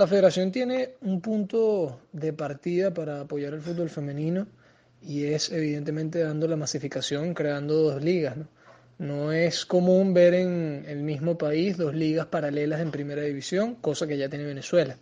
La federación tiene un punto de partida para apoyar el fútbol femenino y es evidentemente dando la masificación, creando dos ligas. ¿no? no es común ver en el mismo país dos ligas paralelas en primera división, cosa que ya tiene Venezuela.